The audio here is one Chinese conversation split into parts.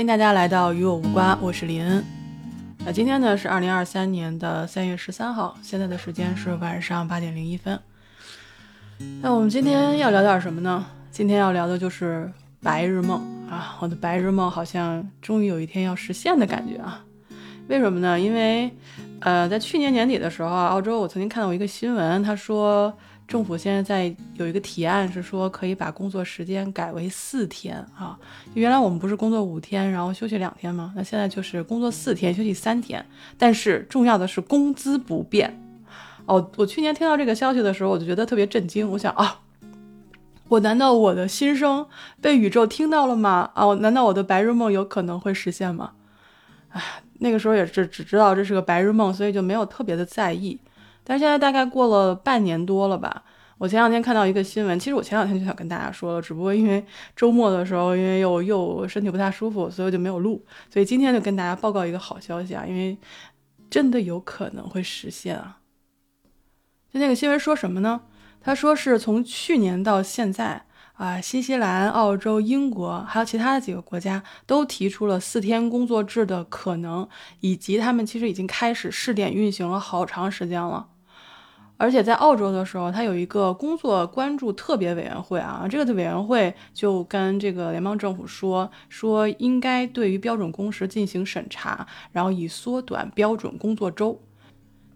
欢迎大家来到与我无关，我是林恩。那今天呢是二零二三年的三月十三号，现在的时间是晚上八点零一分。那我们今天要聊点什么呢？今天要聊的就是白日梦啊！我的白日梦好像终于有一天要实现的感觉啊！为什么呢？因为呃，在去年年底的时候，澳洲我曾经看到一个新闻，他说。政府现在在有一个提案，是说可以把工作时间改为四天啊。原来我们不是工作五天，然后休息两天吗？那现在就是工作四天，休息三天。但是重要的是工资不变。哦，我去年听到这个消息的时候，我就觉得特别震惊。我想啊，我难道我的心声被宇宙听到了吗？啊，难道我的白日梦有可能会实现吗？哎，那个时候也是只知道这是个白日梦，所以就没有特别的在意。但是现在大概过了半年多了吧。我前两天看到一个新闻，其实我前两天就想跟大家说了，只不过因为周末的时候，因为又又身体不太舒服，所以我就没有录。所以今天就跟大家报告一个好消息啊，因为真的有可能会实现啊。就那个新闻说什么呢？他说是从去年到现在啊，新西兰、澳洲、英国还有其他的几个国家都提出了四天工作制的可能，以及他们其实已经开始试点运行了好长时间了。而且在澳洲的时候，它有一个工作关注特别委员会啊，这个委员会就跟这个联邦政府说，说应该对于标准工时进行审查，然后以缩短标准工作周。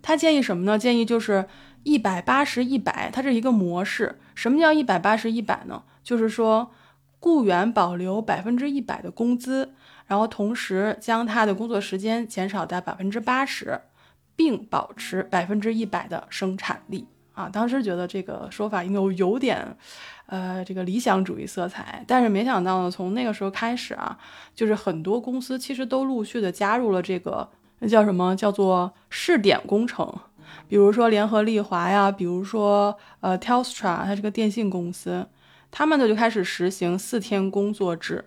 他建议什么呢？建议就是一百八十一百，它是一个模式。什么叫一百八十一百呢？就是说雇员保留百分之一百的工资，然后同时将他的工作时间减少到百分之八十。并保持百分之一百的生产力啊！当时觉得这个说法应该有点，呃，这个理想主义色彩。但是没想到呢，从那个时候开始啊，就是很多公司其实都陆续的加入了这个那叫什么叫做试点工程，比如说联合利华呀，比如说呃 Telstra，它是个电信公司，他们呢就开始实行四天工作制。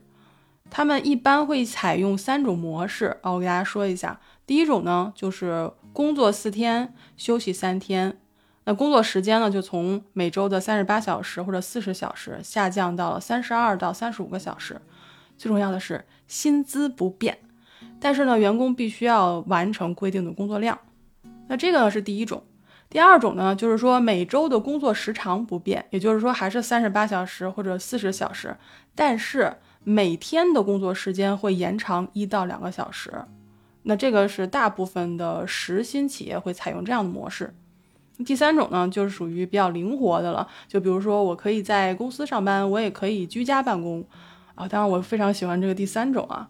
他们一般会采用三种模式啊，我给大家说一下。第一种呢，就是工作四天，休息三天。那工作时间呢，就从每周的三十八小时或者四十小时下降到了三十二到三十五个小时。最重要的是薪资不变，但是呢，员工必须要完成规定的工作量。那这个呢是第一种。第二种呢，就是说每周的工作时长不变，也就是说还是三十八小时或者四十小时，但是每天的工作时间会延长一到两个小时。那这个是大部分的实薪企业会采用这样的模式。第三种呢，就是属于比较灵活的了，就比如说我可以在公司上班，我也可以居家办公啊。当然，我非常喜欢这个第三种啊。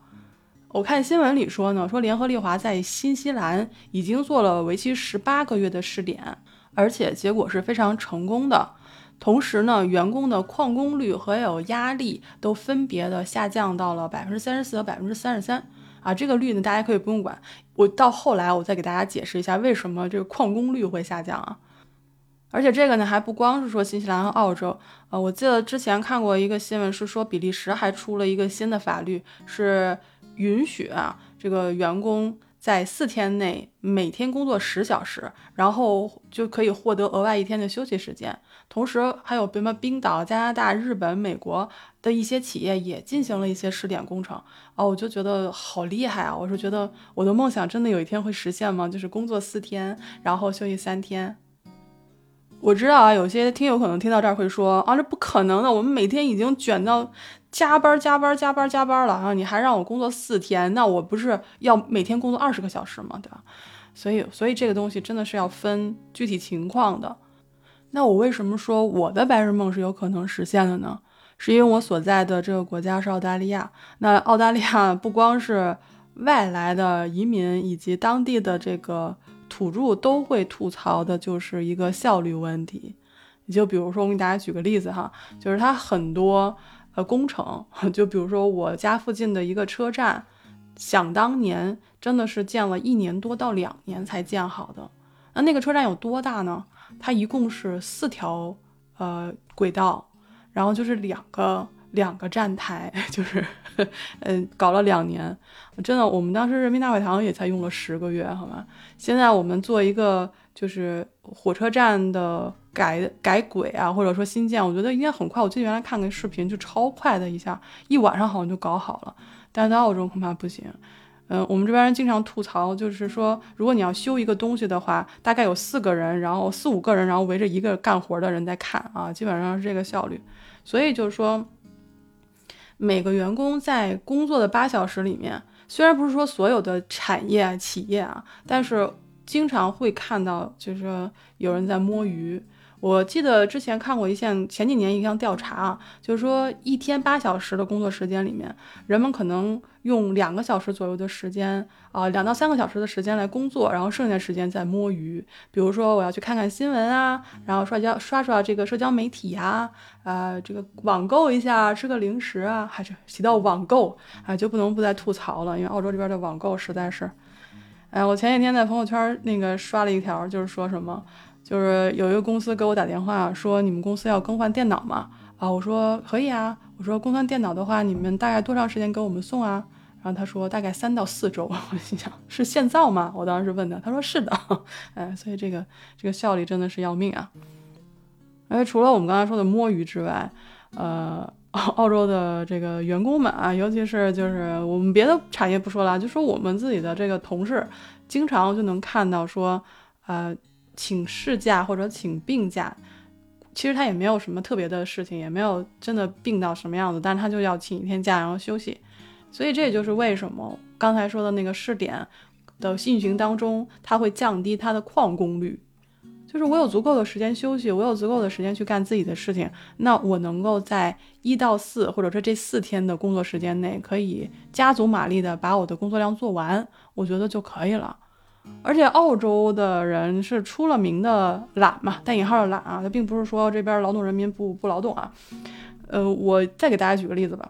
我看新闻里说呢，说联合利华在新西兰已经做了为期十八个月的试点，而且结果是非常成功的。同时呢，员工的旷工率和有压力都分别的下降到了百分之三十四和百分之三十三。啊，这个率呢，大家可以不用管。我到后来我再给大家解释一下为什么这个旷工率会下降啊。而且这个呢，还不光是说新西兰和澳洲，呃，我记得之前看过一个新闻，是说比利时还出了一个新的法律，是允许啊这个员工。在四天内每天工作十小时，然后就可以获得额外一天的休息时间。同时，还有什么冰岛、加拿大、日本、美国的一些企业也进行了一些试点工程。哦，我就觉得好厉害啊！我是觉得我的梦想真的有一天会实现吗？就是工作四天，然后休息三天。我知道啊，有些听友可能听到这儿会说啊，这不可能的，我们每天已经卷到。加班加班加班加班了啊！你还让我工作四天，那我不是要每天工作二十个小时吗？对吧？所以，所以这个东西真的是要分具体情况的。那我为什么说我的白日梦是有可能实现的呢？是因为我所在的这个国家是澳大利亚。那澳大利亚不光是外来的移民以及当地的这个土著都会吐槽的，就是一个效率问题。你就比如说，我给大家举个例子哈，就是它很多。呃，工程 就比如说我家附近的一个车站，想当年真的是建了一年多到两年才建好的。那那个车站有多大呢？它一共是四条呃轨道，然后就是两个两个站台，就是嗯搞了两年。真的，我们当时人民大会堂也才用了十个月，好吗？现在我们做一个就是火车站的。改改轨啊，或者说新建，我觉得应该很快。我记得原来看个视频就超快的一下，一晚上好像就搞好了。但是在澳洲恐怕不行。嗯，我们这边人经常吐槽，就是说，如果你要修一个东西的话，大概有四个人，然后四五个人，然后围着一个干活的人在看啊，基本上是这个效率。所以就是说，每个员工在工作的八小时里面，虽然不是说所有的产业企业啊，但是经常会看到，就是有人在摸鱼。我记得之前看过一项前几年一项调查啊，就是说一天八小时的工作时间里面，人们可能用两个小时左右的时间啊，两到三个小时的时间来工作，然后剩下时间在摸鱼。比如说我要去看看新闻啊，然后刷交刷刷这个社交媒体呀，啊，这个网购一下，吃个零食啊，还是提到网购啊，就不能不再吐槽了，因为澳洲这边的网购实在是，哎，我前几天在朋友圈那个刷了一条，就是说什么。就是有一个公司给我打电话说，你们公司要更换电脑吗？啊，我说可以啊。我说更换电脑的话，你们大概多长时间给我们送啊？然后他说大概三到四周。我心想是现造吗？我当时问他，他说是的。哎，所以这个这个效率真的是要命啊。而除了我们刚才说的摸鱼之外，呃，澳洲的这个员工们啊，尤其是就是我们别的产业不说了，就说我们自己的这个同事，经常就能看到说，呃。请事假或者请病假，其实他也没有什么特别的事情，也没有真的病到什么样子，但是他就要请一天假然后休息，所以这也就是为什么刚才说的那个试点的运行当中，它会降低它的旷工率，就是我有足够的时间休息，我有足够的时间去干自己的事情，那我能够在一到四或者说这四天的工作时间内，可以加足马力的把我的工作量做完，我觉得就可以了。而且澳洲的人是出了名的懒嘛，带引号的懒啊，他并不是说这边劳动人民不不劳动啊。呃，我再给大家举个例子吧，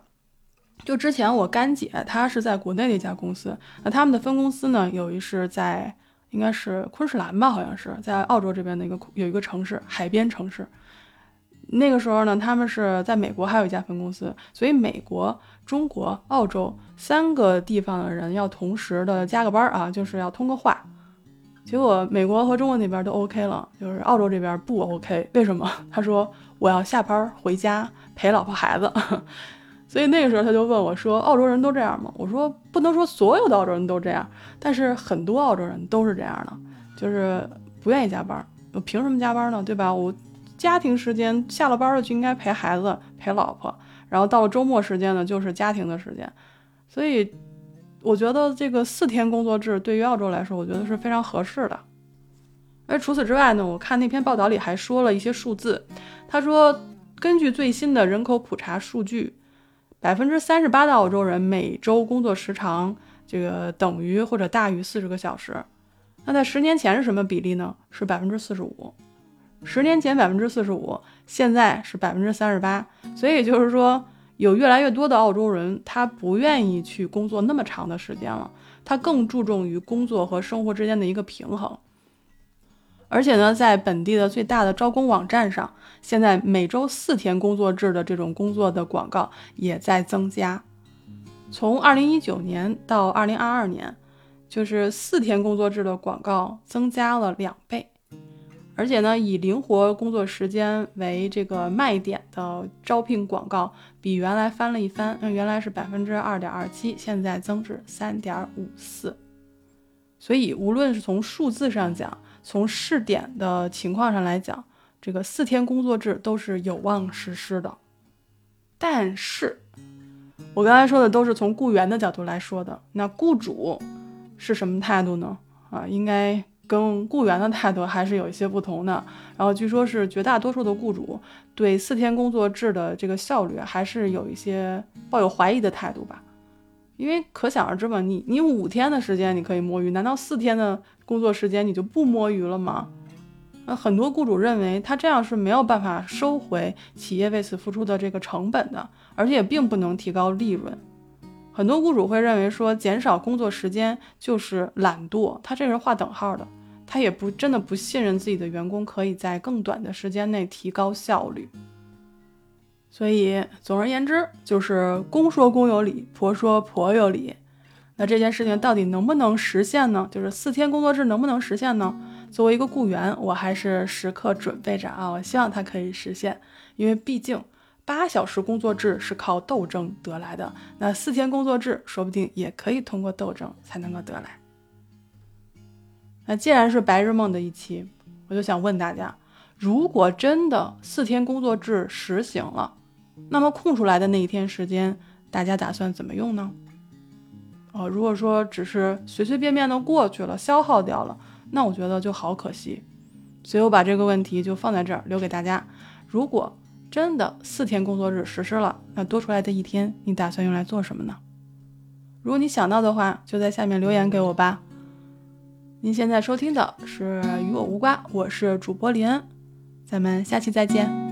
就之前我干姐她是在国内的一家公司，那他们的分公司呢，有一是在应该是昆士兰吧，好像是在澳洲这边的一个有一个城市，海边城市。那个时候呢，他们是在美国还有一家分公司，所以美国、中国、澳洲三个地方的人要同时的加个班啊，就是要通个话。结果美国和中国那边都 OK 了，就是澳洲这边不 OK。为什么？他说我要下班回家陪老婆孩子。所以那个时候他就问我说：“澳洲人都这样吗？”我说：“不能说所有的澳洲人都这样，但是很多澳洲人都是这样的，就是不愿意加班。我凭什么加班呢？对吧？我。”家庭时间下了班了就应该陪孩子陪老婆，然后到了周末时间呢就是家庭的时间，所以我觉得这个四天工作制对于澳洲来说，我觉得是非常合适的。而除此之外呢，我看那篇报道里还说了一些数字，他说根据最新的人口普查数据，百分之三十八的澳洲人每周工作时长这个等于或者大于四十个小时，那在十年前是什么比例呢？是百分之四十五。十年前百分之四十五，现在是百分之三十八，所以就是说，有越来越多的澳洲人，他不愿意去工作那么长的时间了，他更注重于工作和生活之间的一个平衡。而且呢，在本地的最大的招工网站上，现在每周四天工作制的这种工作的广告也在增加，从二零一九年到二零二二年，就是四天工作制的广告增加了两倍。而且呢，以灵活工作时间为这个卖点的招聘广告，比原来翻了一番。那原来是百分之二点二七，现在增至三点五四。所以，无论是从数字上讲，从试点的情况上来讲，这个四天工作制都是有望实施的。但是，我刚才说的都是从雇员的角度来说的，那雇主是什么态度呢？啊，应该。跟雇员的态度还是有一些不同的，然后据说是绝大多数的雇主对四天工作制的这个效率还是有一些抱有怀疑的态度吧，因为可想而知嘛，你你五天的时间你可以摸鱼，难道四天的工作时间你就不摸鱼了吗？那很多雇主认为他这样是没有办法收回企业为此付出的这个成本的，而且也并不能提高利润。很多雇主会认为说减少工作时间就是懒惰，他这是划等号的。他也不真的不信任自己的员工可以在更短的时间内提高效率，所以总而言之就是公说公有理，婆说婆有理。那这件事情到底能不能实现呢？就是四天工作制能不能实现呢？作为一个雇员，我还是时刻准备着啊，我希望它可以实现，因为毕竟八小时工作制是靠斗争得来的，那四天工作制说不定也可以通过斗争才能够得来。那既然是白日梦的一期，我就想问大家：如果真的四天工作制实行了，那么空出来的那一天时间，大家打算怎么用呢？哦，如果说只是随随便便的过去了，消耗掉了，那我觉得就好可惜。所以我把这个问题就放在这儿，留给大家。如果真的四天工作日实施了，那多出来的一天，你打算用来做什么呢？如果你想到的话，就在下面留言给我吧。您现在收听的是与我无关，我是主播林恩，咱们下期再见。